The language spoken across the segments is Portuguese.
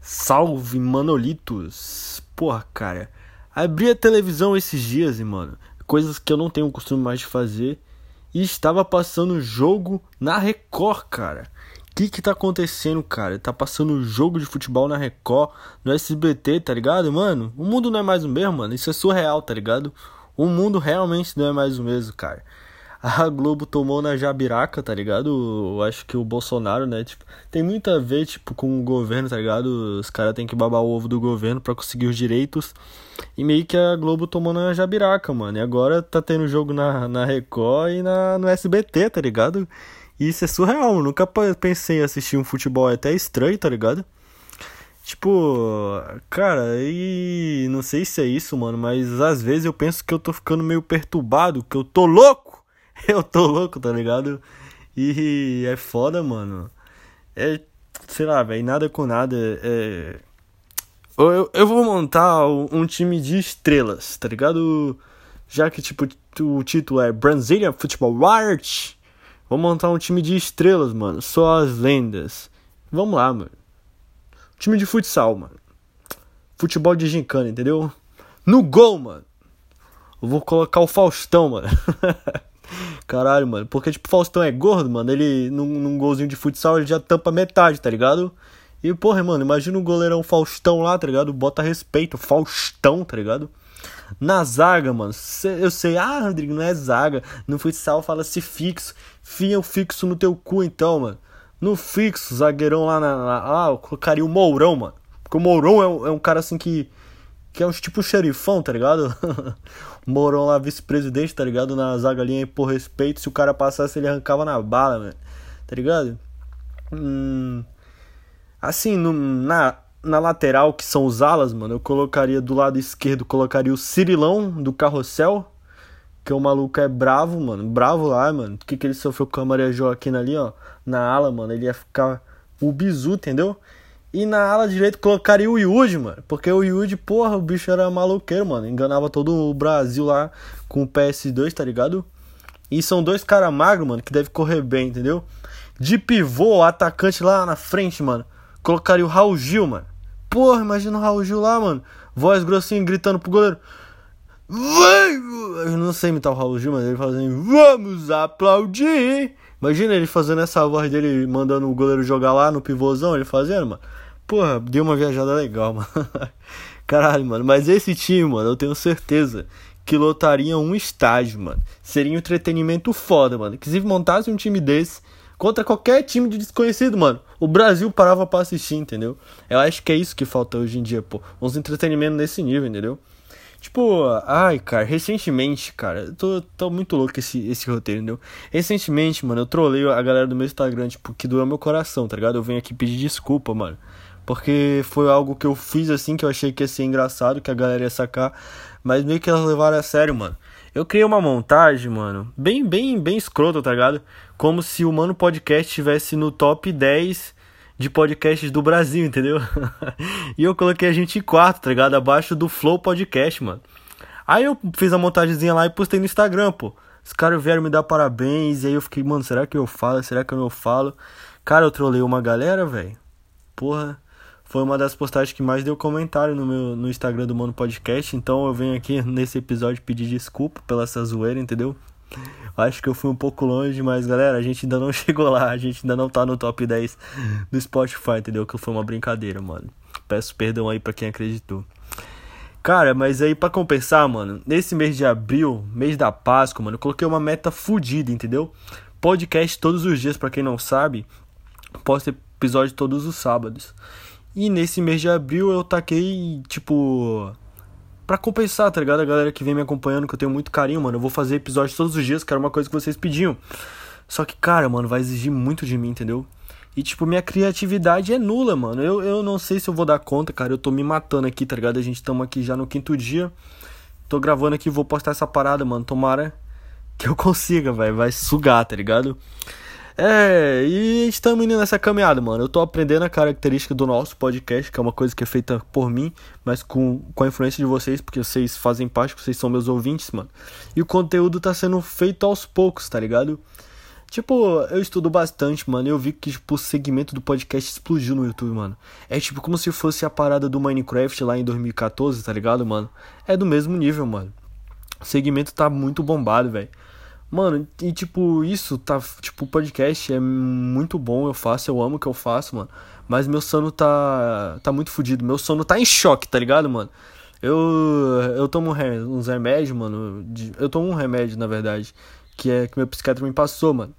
Salve, Manolitos! Porra, cara, abri a televisão esses dias mano, coisas que eu não tenho o costume mais de fazer, e estava passando jogo na Record, cara. O que que tá acontecendo, cara? Tá passando jogo de futebol na Record, no SBT, tá ligado, mano? O mundo não é mais o mesmo, mano. Isso é surreal, tá ligado? O mundo realmente não é mais o mesmo, cara a Globo tomou na jabiraca, tá ligado? Eu acho que o Bolsonaro, né, tipo, tem muito a ver, tipo, com o governo, tá ligado? Os caras têm que babar o ovo do governo para conseguir os direitos. E meio que a Globo tomou na jabiraca, mano. E agora tá tendo jogo na, na Record e na, no SBT, tá ligado? E isso é surreal, nunca pensei em assistir um futebol é até estranho, tá ligado? Tipo, cara, e não sei se é isso, mano, mas às vezes eu penso que eu tô ficando meio perturbado, que eu tô louco eu tô louco, tá ligado? E é foda, mano. É, sei lá, velho, nada com nada. É. Eu, eu vou montar um time de estrelas, tá ligado? Já que, tipo, o título é Brazilian Football Art. Vou montar um time de estrelas, mano. Só as lendas. Vamos lá, mano. Time de futsal, mano. Futebol de gincana, entendeu? No gol, mano. Eu vou colocar o Faustão, mano. Caralho, mano. Porque, tipo, o Faustão é gordo, mano. Ele, num, num golzinho de futsal, ele já tampa metade, tá ligado? E, porra, mano, imagina o goleirão Faustão lá, tá ligado? Bota respeito, Faustão, tá ligado? Na zaga, mano, eu sei, ah, Rodrigo, não é zaga. No futsal fala-se fixo. Fia o fixo no teu cu, então, mano. No fixo, zagueirão lá na. na ah, eu colocaria o Mourão, mano. Porque o Mourão é um, é um cara assim que. Que é um tipo xerifão, tá ligado? Mourão lá, vice-presidente, tá ligado? Na zaga ali, por respeito. Se o cara passasse, ele arrancava na bala. Tá ligado? Hum, assim, no, na, na lateral, que são os alas, mano, eu colocaria do lado esquerdo, colocaria o Cirilão do Carrossel. Que o maluco é bravo, mano. Bravo lá, mano. O que, que ele sofreu com a Maria Joaquina ali, ó. Na ala, mano. Ele ia ficar o bizu, entendeu? E na ala direita colocaria o Yuji, mano. Porque o Yuji, porra, o bicho era maluqueiro, mano. Enganava todo o Brasil lá com o PS2, tá ligado? E são dois caras magros, mano, que deve correr bem, entendeu? De pivô, atacante lá na frente, mano. Colocaria o Raul Gil, mano. Porra, imagina o Raul Gil lá, mano. Voz grossinha gritando pro goleiro. Vai! Eu não sei imitar o Raul Gil, mas ele fala assim: Vamos aplaudir! Imagina ele fazendo essa voz dele, mandando o goleiro jogar lá no pivôzão, ele fazendo, mano. Porra, deu uma viajada legal, mano. Caralho, mano. Mas esse time, mano, eu tenho certeza que lotaria um estágio, mano. Seria um entretenimento foda, mano. Inclusive, montasse um time desse contra qualquer time de desconhecido, mano. O Brasil parava pra assistir, entendeu? Eu acho que é isso que falta hoje em dia, pô. Uns entretenimentos nesse nível, entendeu? Tipo, ai, cara, recentemente, cara, eu tô, tô muito louco esse, esse roteiro, entendeu? Recentemente, mano, eu trolei a galera do meu Instagram, tipo, que doeu meu coração, tá ligado? Eu venho aqui pedir desculpa, mano. Porque foi algo que eu fiz assim, que eu achei que ia ser engraçado, que a galera ia sacar. Mas meio que elas levaram a sério, mano. Eu criei uma montagem, mano, bem, bem, bem escrota, tá ligado? Como se o Mano Podcast estivesse no top 10 de podcasts do Brasil, entendeu? e eu coloquei a gente em quarto, tá ligado? Abaixo do Flow Podcast, mano. Aí eu fiz a montagemzinha lá e postei no Instagram, pô. Os caras vieram me dar parabéns, e aí eu fiquei, mano, será que eu falo? Será que eu não falo? Cara, eu trolei uma galera, velho. Porra, foi uma das postagens que mais deu comentário no meu no Instagram do Mano Podcast, então eu venho aqui nesse episódio pedir desculpa pela essa zoeira, entendeu? Acho que eu fui um pouco longe, mas galera, a gente ainda não chegou lá, a gente ainda não tá no top 10 do Spotify, entendeu? Que foi uma brincadeira, mano. Peço perdão aí para quem acreditou. Cara, mas aí para compensar, mano, nesse mês de abril, mês da Páscoa, mano, eu coloquei uma meta fodida, entendeu? Podcast todos os dias, para quem não sabe, posto episódio todos os sábados. E nesse mês de abril eu taquei, tipo, para compensar, tá ligado? A galera que vem me acompanhando, que eu tenho muito carinho, mano. Eu vou fazer episódios todos os dias, que era uma coisa que vocês pediam. Só que, cara, mano, vai exigir muito de mim, entendeu? E, tipo, minha criatividade é nula, mano. Eu, eu não sei se eu vou dar conta, cara. Eu tô me matando aqui, tá ligado? A gente estamos aqui já no quinto dia. Tô gravando aqui, vou postar essa parada, mano. Tomara que eu consiga, velho. Vai sugar, tá ligado? É, e estamos indo nessa caminhada, mano. Eu tô aprendendo a característica do nosso podcast, que é uma coisa que é feita por mim, mas com, com a influência de vocês, porque vocês fazem parte, vocês são meus ouvintes, mano. E o conteúdo tá sendo feito aos poucos, tá ligado? Tipo, eu estudo bastante, mano. Eu vi que, tipo, o segmento do podcast explodiu no YouTube, mano. É tipo como se fosse a parada do Minecraft lá em 2014, tá ligado, mano? É do mesmo nível, mano. O segmento tá muito bombado, velho. Mano, e tipo, isso tá. Tipo, o podcast é muito bom, eu faço, eu amo o que eu faço, mano. Mas meu sono tá. tá muito fodido. Meu sono tá em choque, tá ligado, mano? Eu. Eu tomo uns remédios, mano. Eu tomo um remédio, na verdade. Que é que meu psiquiatra me passou, mano.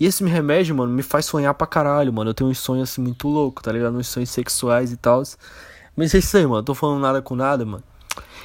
E esse remédio, mano, me faz sonhar pra caralho, mano. Eu tenho uns sonhos assim muito loucos, tá ligado? Uns sonhos sexuais e tal. Mas é isso aí, mano. Tô falando nada com nada, mano.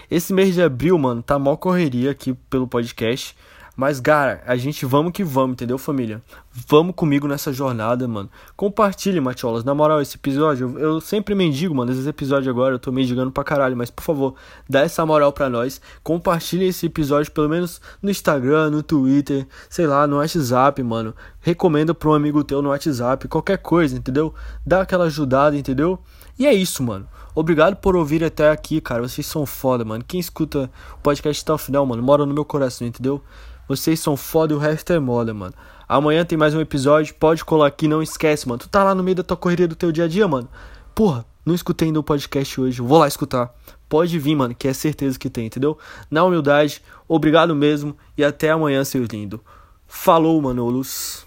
Esse mês de abril, mano, tá mal correria aqui pelo podcast. Mas, cara, a gente vamos que vamos, entendeu, família? Vamos comigo nessa jornada, mano. Compartilhe, Matiolas. Na moral, esse episódio, eu, eu sempre mendigo, mano. Esses episódios agora eu tô mendigando pra caralho. Mas, por favor, dá essa moral pra nós. Compartilhe esse episódio, pelo menos no Instagram, no Twitter, sei lá, no WhatsApp, mano. Recomenda pra um amigo teu no WhatsApp, qualquer coisa, entendeu? Dá aquela ajudada, entendeu? E é isso, mano. Obrigado por ouvir até aqui, cara. Vocês são foda, mano. Quem escuta o podcast até o final, mano, mora no meu coração, entendeu? Vocês são foda e o resto é moda, mano. Amanhã tem mais um episódio, pode colar aqui, não esquece, mano. Tu tá lá no meio da tua correria do teu dia a dia, mano. Porra, não escutei ainda o podcast hoje, vou lá escutar. Pode vir, mano, que é certeza que tem, entendeu? Na humildade, obrigado mesmo e até amanhã, seu lindo. Falou, Manolos.